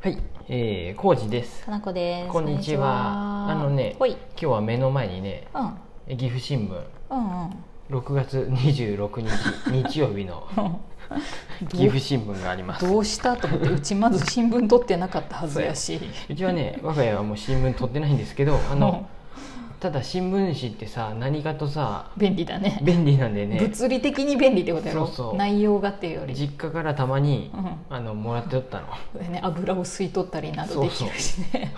はい、えー、コウジです。かなこです。こんにちはあのね。今日は目の前にね、うん。え岐阜新聞うんうん。6月26日 日曜日の岐阜新聞があります。どうしたと思ってうちまず新聞取ってなかったはずやしうちはね、我が家はもう新聞取ってないんですけど、あのただ新聞紙ってさ、何かとさ便利だね。便利なんでね、物理的に便利ってことやろ？そうそう。内容がっていうより、実家からたまにうんあのもらっておったの。ね、油を吸い取ったりなどできるしね。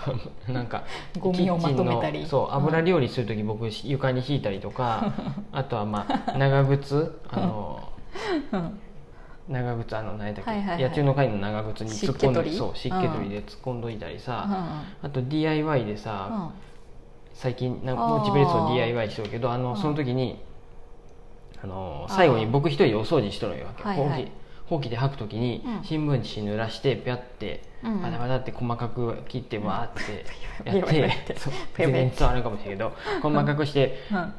なんか ゴミをまとめたり。そう油料理する時僕床に敷いたりとかあとはまあ長靴あのうん。長靴あの何やっけ、はいはいはい。野鳥の会の長靴に突っ込んでそう湿気取りで突っ込んどいたりさ、うあと DIY でん。さ、最近なんかモチベレスを DIY してるけどあのうん。その時にあの最後に僕一人でお掃除しとるわけ、はいはい。ほうきで履く時にうん。新聞紙濡らしてピャってバタバタって細かく切ってわーって やって全然伝わらんかもしれんけど細かくしてうん。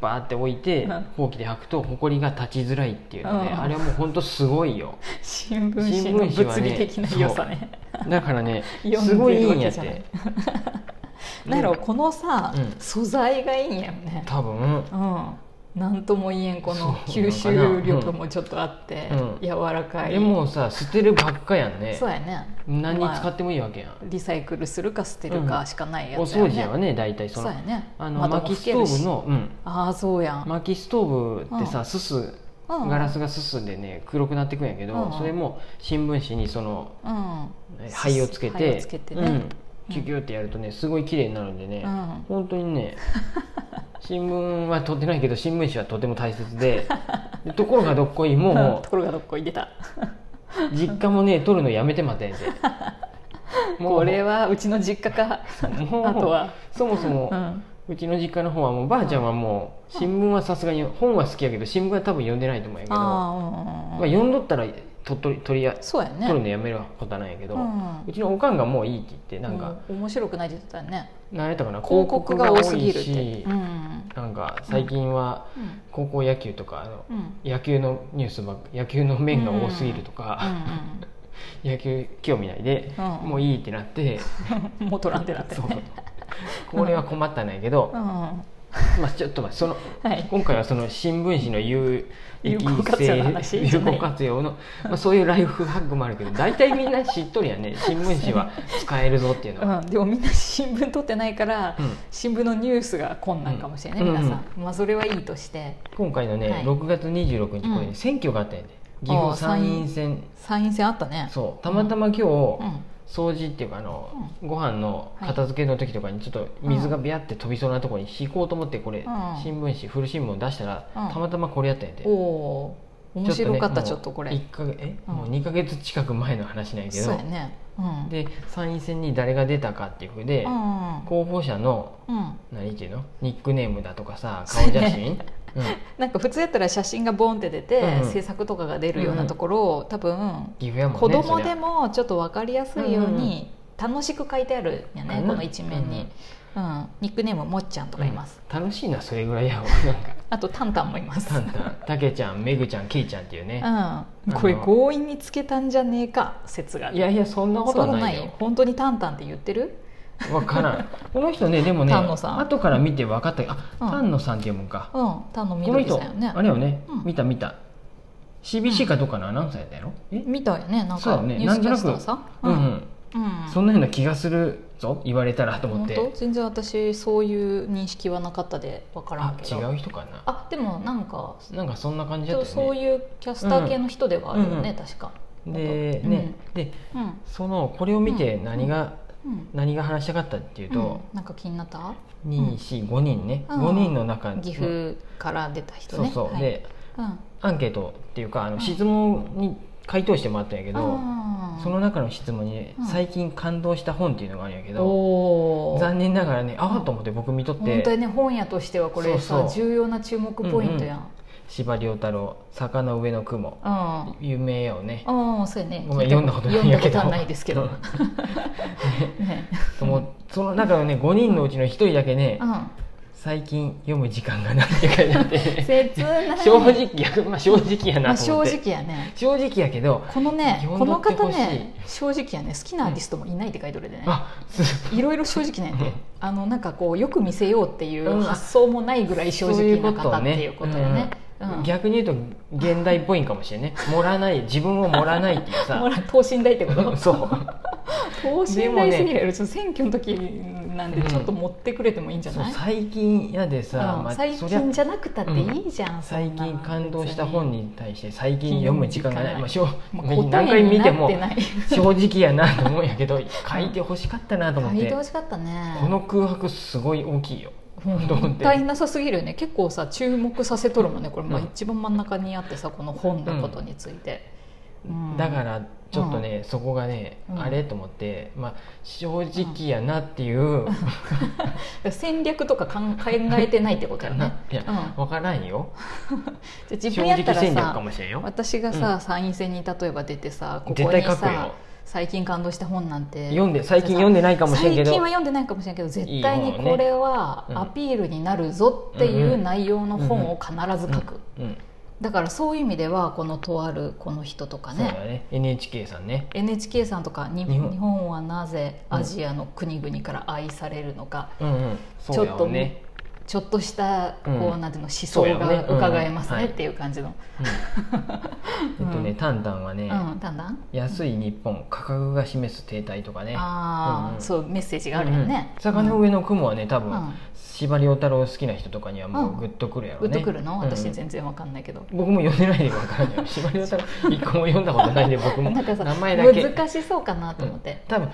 バーって置いてうん。ほうきで履くとほこりが立ちづらいっていうのでうん。あれはもう本当すごいよ。新聞紙の物理的な良さね。だからねすごいいいんやってなんやろこのさ、うん。素材がいいんやよね。多分。うん。なんとも言えんこの吸収力もちょっとあって、うん。柔らかい。でもさ捨てるばっかやんね。そうやね。何に使まってもいいわけやん、あリサイクルするか捨てるかしかないやおつやね、掃除はね大体その。そうやね。あの薪ストーブの、うん、ああそうやん、薪ストーブってさ、うん。すすうん。ガラスがすすんでね黒くなってくんやけど、うん。それも新聞紙にそのうん。え灰をつけ灰てをつけてね。うん、キュキュってやるとねすごい綺麗になるんでね、うん。本当にね 新聞は取ってないけど新聞紙はとても大切で でところがどっこいうんもところがどっこい出た。う実家もね取るのやめてまってんで。もこれはうちの実家かもうあとは。そもそも、うちの実家の方はもうばあちゃんはもう新聞はさすがに本は好きやけど新聞は多分読んでないと思うんやけどまあ、読んどったら取取り取りやそうやね。取るのやめることはないんやけど、ううんちのおかんがもういいって言ってなんか、うん。面白くないって言ってたよね。何やったかな？広告が多すぎるって。し、うん。なんか最近はうん。高校野球とかあの、うん。野球のニュースば野球の面が多すぎるとうんか、野球興味ないで、うん。もういいってなって、もう取らんってなって。ねこれは困ったんやけど、うん まあちょっと待ってそのはい。今回はその新聞紙の有有効活用の話じ有効活用の、まあ、そういうライフハックもあるけど大体みんな知っとるやん ね。新聞紙は使えるぞっていうのは、うん、でもみんな新聞取ってないから、うん。新聞のニュースが困難かもしれない、うん。皆さん、まあ、それはいいとして。今回のね、はい。6月26日これ、ねうん。選挙があったんやで岐阜参院選。参院選あったね。そう。たまたま今日、うん掃除っていうかあの、ご飯の片付けの時とかにちょっと水がビャって飛びそうなところに引こうと思ってこれ、ん。新聞紙古新聞出したら、うん。たまたまこれやったんやでおおー。面白かったちねょっとこれ。もう一ヶ月え、うん。もう2か月近く前の話なんやけどそうやね。うん。で参院選に誰が出たかっていうふうで、うん候補者のうん。何ていうの？ニックネームだとかさ顔写真、うん、なんか普通やったら写真がボンって出て、うん。制作とかが出るようなところを、多分ね子供でもちょっと分かりやすいように楽しく書いてあるんやね、うんこの一面に、うん。ニックネームもっちゃんとかいます、うん。楽しいなそれぐらいやわなんか。あとタンタンもいます。タンタン。たけちゃんめぐちゃんけいちゃんっていうね、うん、これ強引につけたんじゃねえか説がいやいやそんなことないよ。本当にタンタンって言ってる？分からん。この人ねでもね後から見て分かった。あ、うん。丹野さんって読むんか、うんタンのこの緑人さんよね。あれよね、うん。見た見た。CBC かどっかのアナウンサーやったやろ、え見たよねなんか。ニュースキャスターさうん。うん、うん。そんなような気がするぞ言われたらと思って。全然私そういう認識はなかったで分からあんけど。違う人かな？あでもなんかなんかそんな感じだったよね。そういうキャスター系の人ではあるよね、うん。確か。でうん。ねでうん。そのこれを見て何が、うん何が話したかったっていううん。と、なんか気になった？245人ね、うん。5人の中岐阜から出た人ね。そうそう、はい。でうん。アンケートっていうかあのうん。質問に回答してもらったんやけど、その中の質問に最近感動した本っていうのがあるんやけど残念ながらねああと思って僕見とって。本当にね本屋としてはこれさ重要な注目ポイントやん司馬遼太郎「坂の上の雲。うん」有名よね。ああそうやね。ごめん読んだことないけど。ないですけど。その中のね5人のうちの1人だけねうん。最近読む時間がないって書いてあって。切ない。正直や、まあ、正直やなと思って、直やね。正直やけどこのね読この方ね正直やね。好きなアーティストもいないって書いてるでね、いろいろ正直なんであのなんかこうよく見せようっていう発想もないぐらい正直な方っていうことよね。うんうん。逆に言うと現代っぽいんかもしれない 盛らない自分を盛らないっていうさ。等身大ってこと？そう。等身大すぎる、ちょっと選挙の時なんでちょっと持ってくれてもいいんじゃない、そう最近やでさ、まあうん。最そりゃ近じゃなくたっていいじゃん、そ最近感動した本に対して最近読む時間がない、まあ、しょ何回見ても正直やなと思うんやけど書いてほしかったなと思っ書いててほしかったね。この空白すごい大きいよもっなさすぎるよね。結構さ注目させとるもんね。これ、まあ、うん。一番真ん中にあってさこの本のことについて、うん。だからちょっとね、そこがね、うん。あれと思って、まあ、正直やなっていう、戦略とか考考えてないってことやね。いや、うん。分からんよ。じゃあ自正分やったらさもしれんよ。私がさ、参院選に例えば出てさここに書くよ。さ最近感動した本なんて。読んで最近読んでないかもしれんけど。最近は読んでないかもしれんけど絶対にこれはうんアピールになるぞっていう内容の本を必ず書く、うん、だからそういう意味ではこのとあるこの人とかね。ね。NHK さんね。NHK さんとかに日本。日本はなぜアジアの国々から愛されるのか、うんうん。そうやちょっとちょっとしたこう、うんなんていうの思想が伺えますねっていう感じの、うん、えっとねタンタンはね、うん、だんだん安い日本価格が示す停滞とかね。ああ、そうメッセージがあるよね、うん坂の上の雲はね多分、うん。司馬遼太郎好きな人とかにはもうグッとくるやろグッね、とくるの、うん私全然わかんないけど、僕も読んでないで分からない。よ司馬遼太郎一個も読んだことないんで僕も なんかさ名前だけ。難しそうかなと思って、多分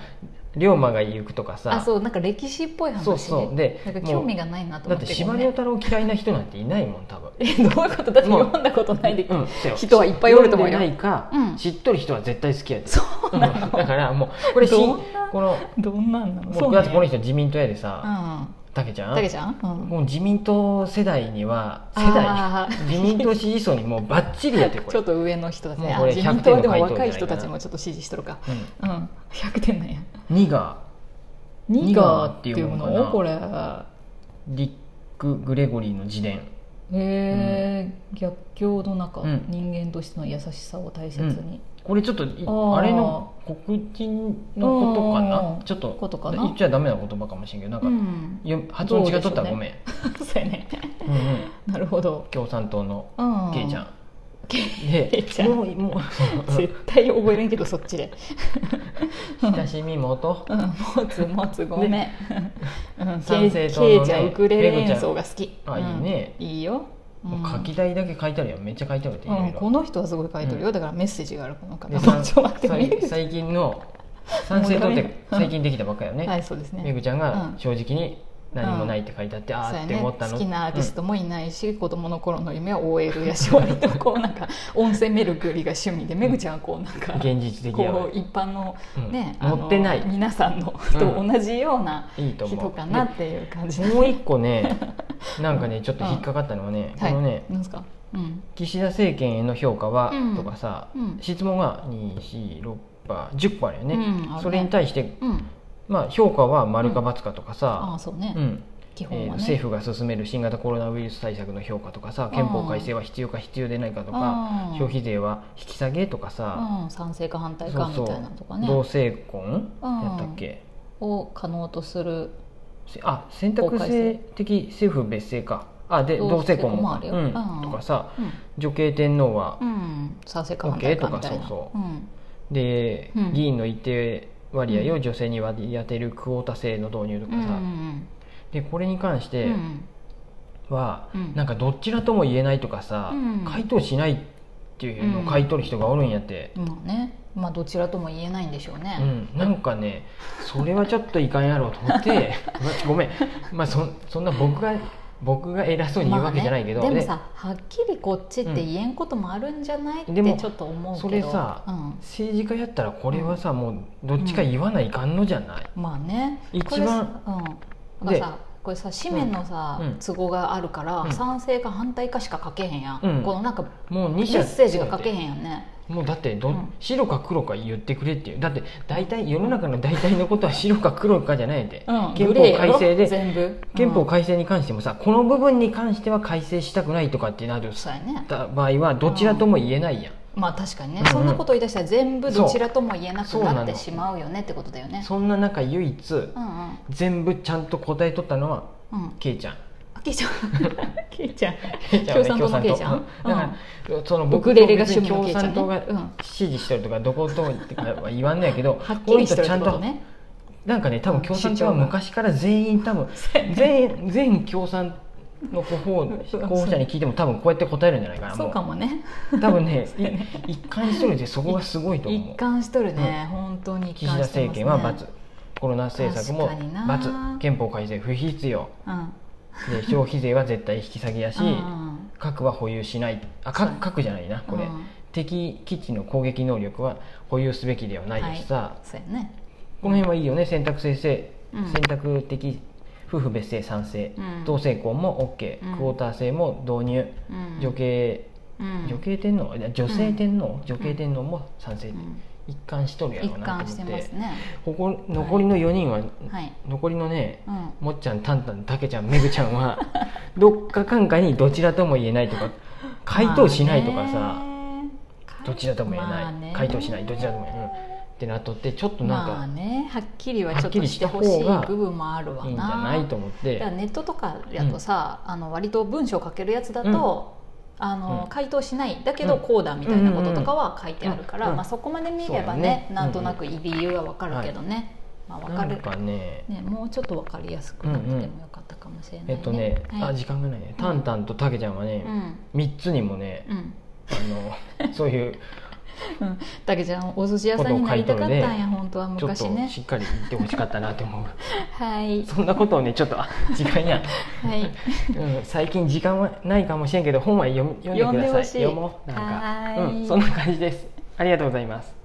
龍馬が行くとかさ。あそうなんか歴史っぽい話そうそう。でなんか興味がないなとだって司馬思ってごめん遼太郎嫌いな人なんていないもん多分。えどういうことだって読んだことないで、うん人はいっぱいおると思うよ。ないか、うん。知っとる人は絶対好きやで。そうなのうん。だからもうこれしどんなこのどんなんなの？僕だってこの人自民党やでさ。うんたけちゃん？たけちゃん、うん。もう自民党世代には世あ代？ー自民党支持層にもう バッチリやってこれ。ちょっと上の人たちね。自民100点の党でも若い人たちもちょっと支持しとるか。うん。うん。100点なんや。2が。ニガーっていうニガーっていうのかな。のこれリック・グレゴリーの自伝。へえ、逆境の中、うん。人間としての優しさを大切に、これちょっとあれの黒人のことかうん。なちょっとことかな？言っちゃダメな言葉かもしれんけどなんか、うん。よ発音違っとったらごめん、そうやね。うんうん、なるほど。共産党のうん。ケイちゃん。ケでイちゃん。もうもう 絶対覚えれんけどそっちで。親しみ元？うん持つ持つごめん、うん、参政党のねケイちゃんウクレレ演奏が好き。あいいね。うん。いいよ、うんもう書き台だけ書いてあるやんめっちゃ書いてあるってうん、この人はすごい書いてるよ、だからメッセージがあるこの方でちょっと待って最メグ最近の参政党って最近できたばっかりよね、はいそうですね。めぐちゃんがうん。正直に何もないって書いてあって、うやね。ーって思ったの。好きなアーティストもいないし、子供の頃の夢は OL やし割とこうなんか温泉メルクリが趣味でめぐちゃんはこうなんかうん現実的こう一般のうん。ね、持ってない。皆さんのうん。と同じような人かなっていう感じ。もう一個ね なんかねちょっと引っかかったのはね、はい。このねなんですか？うん。岸田政権への評価は、うんとかさ、うん。質問が246パー10個あるよね,、それに対して、うん。まあ、評価は丸か×かとかあさあ、そうね、うん。えー基本はね、政府が進める新型コロナウイルス対策の評価とかさ憲法改正は必要か必要でないかとか消費税は引き下げとかさ、うん、賛成か反対かみたいなのとかね。同性婚？うん。やったっけ？を可能とするせあ選択性的政府別姓か。あで同同性婚。もあるようん。うん。とかさうん、女系天皇は OK とかそうそう。うん。で、うん。議員の一定割合を女性に割り当てるクオータ制の導入とかうんさ、でこれに関しうてん。は、うん。なんかどちらとも言えないとかさ、うん。回答しないっていうのを書いとる人がおるんやって、まあねまあどちらとも言えないんでしょううね、ん。なんかねそれはちょっといかんやろうと思って ごめん、まあ、そそんな僕が僕が偉そうに言うわけじゃないけど、まあねでもさはっきりこっちって言えんこともあるんじゃない、ってでもちょっと思うけど。それさうん、政治家やったらこれはさ、もうどっちか言わないかんのじゃない、まあね。一番これさうん、さこれさ紙面のさ、うん。都合があるから、うん。賛成か反対かしか書けへんやん、うん。このなんかもう2メ社ッセージが書けへんやんねもうだってど、うん。白か黒か言ってくれっていう。だって大体世の中の大体のことは白か黒かじゃないんで、うん。憲法改正で全部。憲法うん改正に関してもさこの部分に関しては改正したくないとかってなるね。た場合はどちらとも言えないやん、まあ確かにね、うん。うんそんなこと言い出したら全部どちらとも言えなくなってしまうよねってことだよね。そんな中唯一うんうん。全部ちゃんと答えとったのはうん。ケイちゃん。あケイちゃんケイちゃん共産党のケイちゃん。だから、そのウ僕クレレが別に趣味のケイちゃんね。共産党がうん。支持してるとかどことってかは言わんないけど はっきりしてるってことね。なんかね多分共産党は昔から全員多分 全員全共産の候補 候補者に聞いても多分こうやって答えるんじゃないかなそうかもね。う多分ねい一貫しとるでそこがすごいと思う。一貫しとるね、本当に一岸田政権は×コロナ政策も憲法改正不必要。うんで消費税は絶対引き下げやしうん。核は保有しない。あ核核じゃないなこれ、うん。敵基地の攻撃能力は保有すべきではないしさ、そうやね。この辺はいいよね。選択制制、うん。選択的夫婦別姓賛成、うん。同性婚も OK、うん。クォーター制も導入、うん。女系うん。女系天皇？女性天皇、女系天皇も賛成、うん一貫しとるやろ一うなと思って。てますね。ここ残りの4人は、はい。残りのね、うん。もっちゃんたんたんたけちゃんめぐちゃんは どっかかんかにどちらとも言えないとか回答しないとかさ、どちらとも言えない、まあね。回答しないどちらとも言えない、うんってなっとってちょっとなんか、まあねはっきりはちょっとしてほしい部分もあるわな。いいんじゃないと思って。ネットとかやとさ、あの割と文章書けるやつだと、あのうん。回答しない。だけどうん。こうだみたいなこととかは書いてあるから、うん。まあ、そこまで見ればねやね。なんとなく理由は分かるけどね、まあ、分かる。かね。ね、もうちょっと分かりやすくなっててもよかったかもしれない、ね。えっとね、はい。あ時間がないね。タンタンとたけちゃんはね、うん。3つにもねうん。あの そういううん、だけちゃんお寿司屋さんになりたかったんや本当は昔ね。しっかり言ってほしかったなと思う。はい。そんなことをねちょっとあ 時間や、はい。うん、最近時間はないかもしれんけど本は読み読んでください。読もう。なんか。はーい。うん、そんな感じです。ありがとうございます